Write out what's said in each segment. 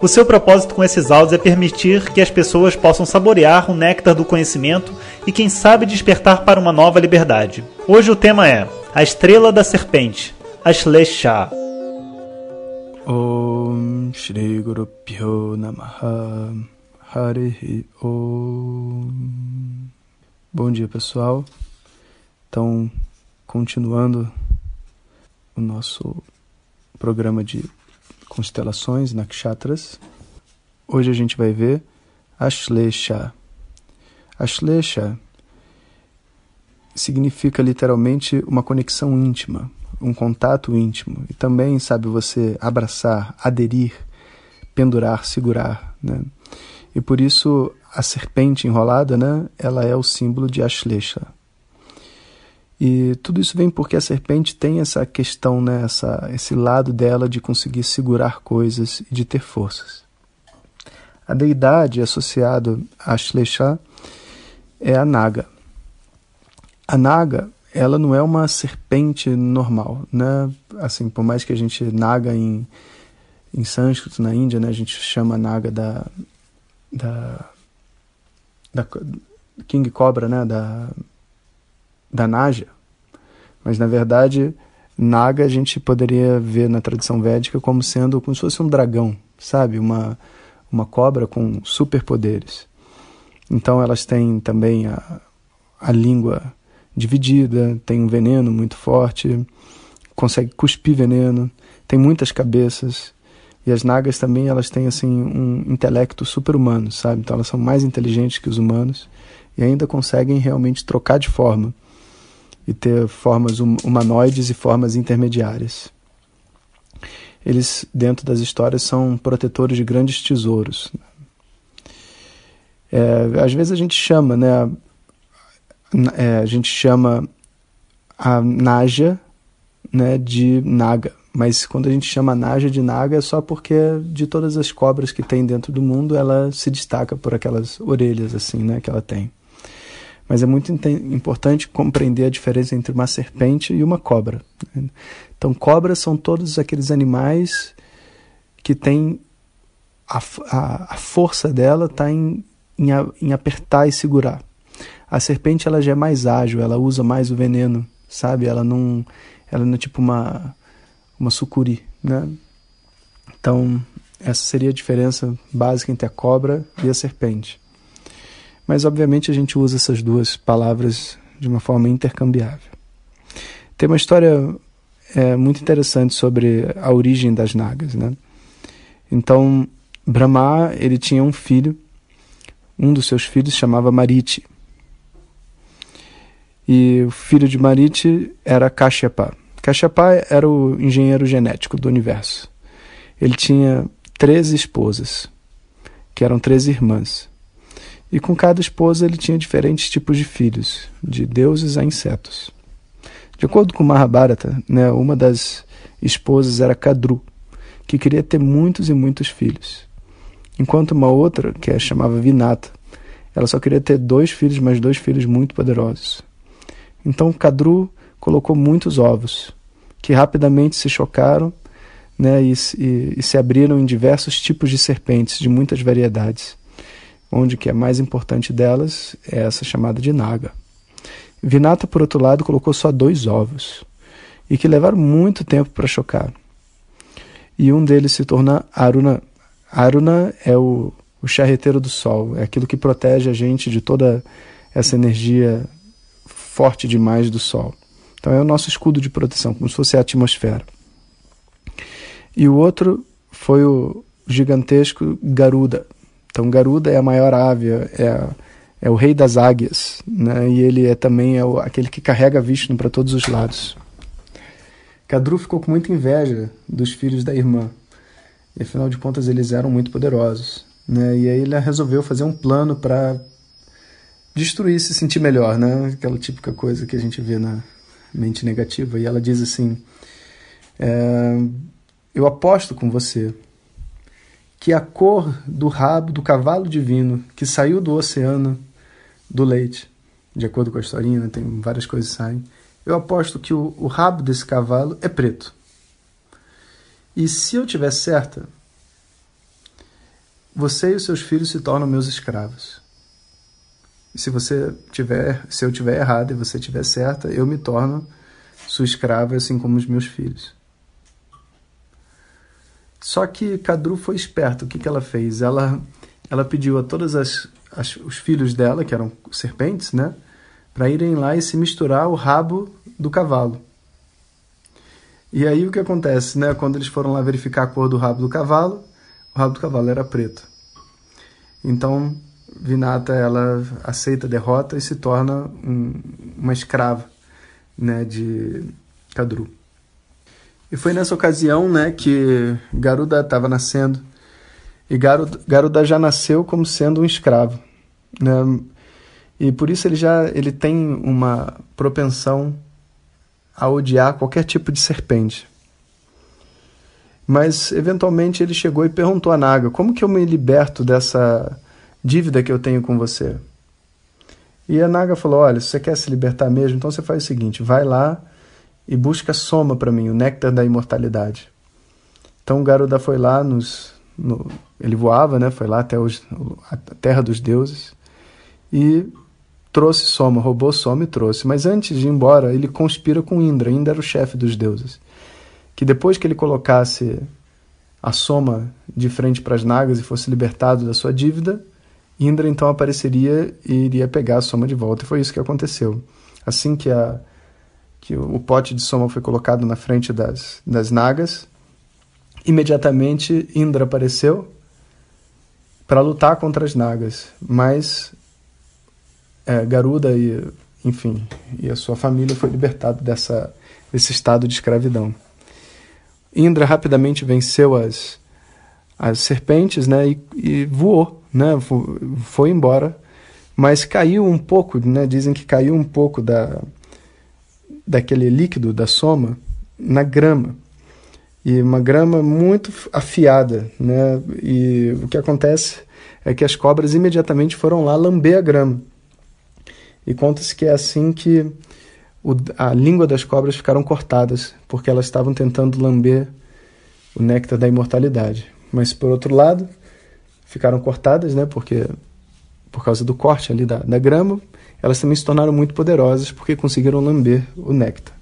O seu propósito com esses áudios é permitir que as pessoas possam saborear o néctar do conhecimento e, quem sabe, despertar para uma nova liberdade. Hoje o tema é A Estrela da Serpente, Ashlesha. Om Shri Guru Pyo Namaha Harihi Om Bom dia pessoal, então continuando o nosso programa de constelações, nakshatras. Hoje a gente vai ver Ashlesha. Ashlesha significa literalmente uma conexão íntima, um contato íntimo. E também, sabe, você abraçar, aderir, pendurar, segurar, né? E por isso a serpente enrolada, né, ela é o símbolo de Ashlesha. E tudo isso vem porque a serpente tem essa questão, né, essa, esse lado dela de conseguir segurar coisas e de ter forças. A deidade associada a Shlesha é a Naga. A Naga, ela não é uma serpente normal, né? Assim, por mais que a gente Naga em, em sânscrito na Índia, né, a gente chama Naga da da, da King Cobra, né, da da Naja, mas na verdade Naga a gente poderia ver na tradição védica como sendo como se fosse um dragão, sabe? Uma, uma cobra com superpoderes. Então elas têm também a, a língua dividida, tem um veneno muito forte, consegue cuspir veneno, tem muitas cabeças. E as nagas também elas têm assim um intelecto super-humano, sabe? Então elas são mais inteligentes que os humanos e ainda conseguem realmente trocar de forma e ter formas hum, humanoides e formas intermediárias. Eles, dentro das histórias, são protetores de grandes tesouros. É, às vezes a gente chama, né? É, a gente chama a Naja né, de Naga, mas quando a gente chama a Naja de Naga é só porque de todas as cobras que tem dentro do mundo, ela se destaca por aquelas orelhas assim, né, que ela tem. Mas é muito importante compreender a diferença entre uma serpente e uma cobra. Né? Então, cobras são todos aqueles animais que têm a, a, a força dela está em, em, em, apertar e segurar. A serpente ela já é mais ágil, ela usa mais o veneno, sabe? Ela não, ela não é tipo uma, uma sucuri, né? Então, essa seria a diferença básica entre a cobra e a serpente. Mas, obviamente, a gente usa essas duas palavras de uma forma intercambiável. Tem uma história é, muito interessante sobre a origem das nagas. Né? Então, Brahma ele tinha um filho, um dos seus filhos chamava Mariti. E o filho de Mariti era Kashyapa. Kashyapa era o engenheiro genético do universo. Ele tinha 13 esposas, que eram 13 irmãs. E com cada esposa ele tinha diferentes tipos de filhos, de deuses a insetos. De acordo com Mahabharata, né, uma das esposas era Kadru, que queria ter muitos e muitos filhos. Enquanto uma outra, que é chamava Vinata, ela só queria ter dois filhos, mas dois filhos muito poderosos. Então Kadru colocou muitos ovos, que rapidamente se chocaram né, e, e, e se abriram em diversos tipos de serpentes, de muitas variedades onde que a mais importante delas é essa chamada de Naga. Vinata, por outro lado, colocou só dois ovos, e que levaram muito tempo para chocar. E um deles se torna Aruna. Aruna é o, o charreteiro do sol, é aquilo que protege a gente de toda essa energia forte demais do sol. Então é o nosso escudo de proteção, como se fosse a atmosfera. E o outro foi o gigantesco Garuda, então, Garuda é a maior ave, é, é o rei das águias, né? e ele é também é o, aquele que carrega Vishnu para todos os lados. Kadru ficou com muita inveja dos filhos da irmã, e afinal de contas eles eram muito poderosos. Né? E aí ele resolveu fazer um plano para destruir, se sentir melhor, né? Aquela típica coisa que a gente vê na mente negativa. E ela diz assim: é, Eu aposto com você que a cor do rabo do cavalo divino que saiu do oceano do leite, de acordo com a historinha, né? tem várias coisas que saem. Eu aposto que o, o rabo desse cavalo é preto. E se eu tiver certa, você e os seus filhos se tornam meus escravos. E se você tiver, se eu tiver errado e você tiver certa, eu me torno sua escrava, assim como os meus filhos. Só que Cadru foi esperto. O que, que ela fez? Ela, ela pediu a todos as, as, os filhos dela, que eram serpentes, né, para irem lá e se misturar o rabo do cavalo. E aí o que acontece, né? Quando eles foram lá verificar a cor do rabo do cavalo, o rabo do cavalo era preto. Então Vinata ela aceita a derrota e se torna um, uma escrava, né, de Kadru. E foi nessa ocasião, né, que Garuda estava nascendo e Garuda, Garuda já nasceu como sendo um escravo, né? E por isso ele já ele tem uma propensão a odiar qualquer tipo de serpente. Mas eventualmente ele chegou e perguntou a Naga: "Como que eu me liberto dessa dívida que eu tenho com você?" E a Naga falou: "Olha, se você quer se libertar mesmo, então você faz o seguinte: vai lá e busca soma para mim, o néctar da imortalidade." Então o Garuda foi lá nos no, ele voava, né? Foi lá até os, a terra dos deuses e trouxe Soma, roubou Soma e trouxe. Mas antes de ir embora, ele conspira com Indra. Indra era o chefe dos deuses. Que depois que ele colocasse a Soma de frente para as Nagas e fosse libertado da sua dívida, Indra então apareceria e iria pegar a Soma de volta. E foi isso que aconteceu. Assim que, a, que o pote de Soma foi colocado na frente das, das Nagas, imediatamente Indra apareceu para lutar contra as Nagas. Mas é, Garuda e, enfim, e a sua família foi libertado dessa, desse estado de escravidão. Indra rapidamente venceu as, as serpentes, né, e, e voou, né, foi embora, mas caiu um pouco, né, dizem que caiu um pouco da, daquele líquido da soma na grama e uma grama muito afiada, né? E o que acontece é que as cobras imediatamente foram lá lamber a grama. E conta-se que é assim que o, a língua das cobras ficaram cortadas, porque elas estavam tentando lamber o néctar da imortalidade. Mas por outro lado, ficaram cortadas, né, porque por causa do corte ali da, da grama, elas também se tornaram muito poderosas porque conseguiram lamber o néctar.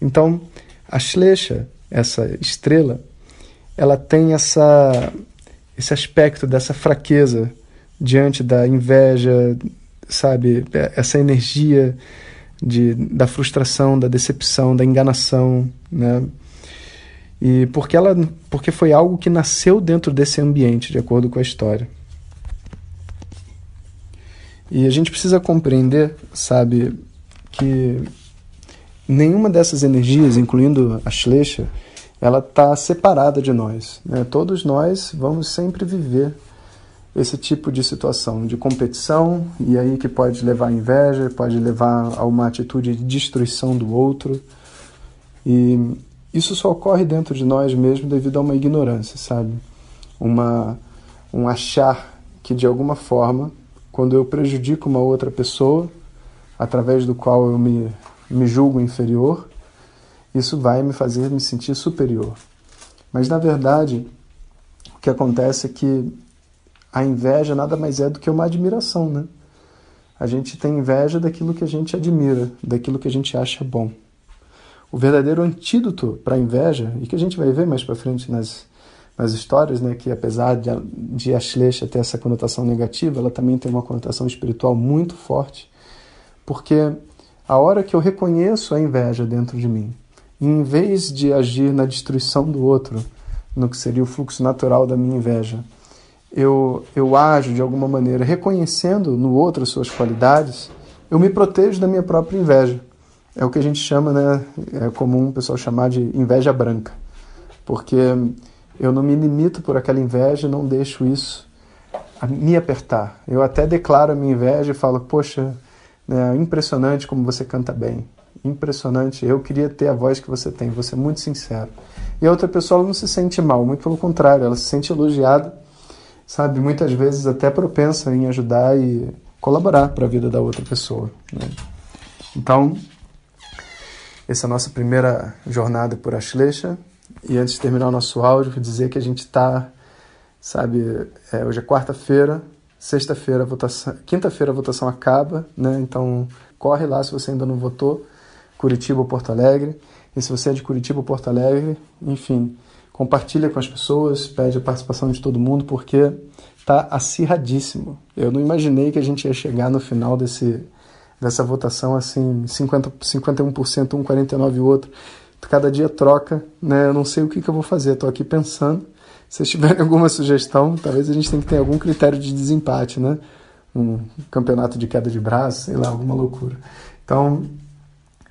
Então, a Shlecha, essa estrela, ela tem essa esse aspecto dessa fraqueza diante da inveja, sabe? É, essa energia de, da frustração, da decepção, da enganação, né? E porque ela, porque foi algo que nasceu dentro desse ambiente, de acordo com a história. E a gente precisa compreender, sabe, que nenhuma dessas energias, incluindo a Shlecha, ela está separada de nós. Né? Todos nós vamos sempre viver esse tipo de situação de competição e aí que pode levar à inveja, pode levar a uma atitude de destruição do outro. E isso só ocorre dentro de nós mesmo devido a uma ignorância, sabe? Uma um achar que de alguma forma, quando eu prejudico uma outra pessoa, através do qual eu me, me julgo inferior, isso vai me fazer me sentir superior. Mas na verdade, o que acontece é que a inveja nada mais é do que uma admiração, né? A gente tem inveja daquilo que a gente admira, daquilo que a gente acha bom. O verdadeiro antídoto para a inveja, e que a gente vai ver mais para frente nas, nas histórias, né, que apesar de, de Ashleisha ter essa conotação negativa, ela também tem uma conotação espiritual muito forte, porque a hora que eu reconheço a inveja dentro de mim, em vez de agir na destruição do outro, no que seria o fluxo natural da minha inveja, eu, eu ajo de alguma maneira reconhecendo no outro as suas qualidades, eu me protejo da minha própria inveja. É o que a gente chama, né? É comum o pessoal chamar de inveja branca. Porque eu não me limito por aquela inveja, não deixo isso me apertar. Eu até declaro a minha inveja e falo, poxa, né, impressionante como você canta bem. Impressionante. Eu queria ter a voz que você tem. Você é muito sincero. E a outra pessoa não se sente mal, muito pelo contrário, ela se sente elogiada, sabe? Muitas vezes até propensa em ajudar e colaborar para a vida da outra pessoa. Né? Então, essa é a nossa primeira jornada por Ashleisha. E antes de terminar o nosso áudio, dizer que a gente está, sabe, é, hoje é quarta-feira, sexta-feira a votação, quinta-feira a votação acaba, né? Então corre lá se você ainda não votou, Curitiba ou Porto Alegre. E se você é de Curitiba ou Porto Alegre, enfim, compartilha com as pessoas, pede a participação de todo mundo, porque tá acirradíssimo. Eu não imaginei que a gente ia chegar no final desse dessa votação assim, 50, 51% um, 49 o outro. Cada dia troca, né? Eu não sei o que, que eu vou fazer, estou aqui pensando. Se vocês tiverem alguma sugestão, talvez a gente tenha que ter algum critério de desempate, né? Um campeonato de queda de braço, sei lá, alguma loucura. Então,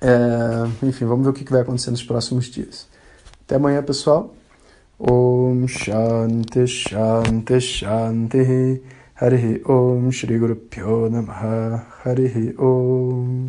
é, enfim, vamos ver o que vai acontecer nos próximos dias. Até amanhã, pessoal. Om Shanti Shanti Shanti Harihi Om Shri Guru Pyo Namaha Harihi Om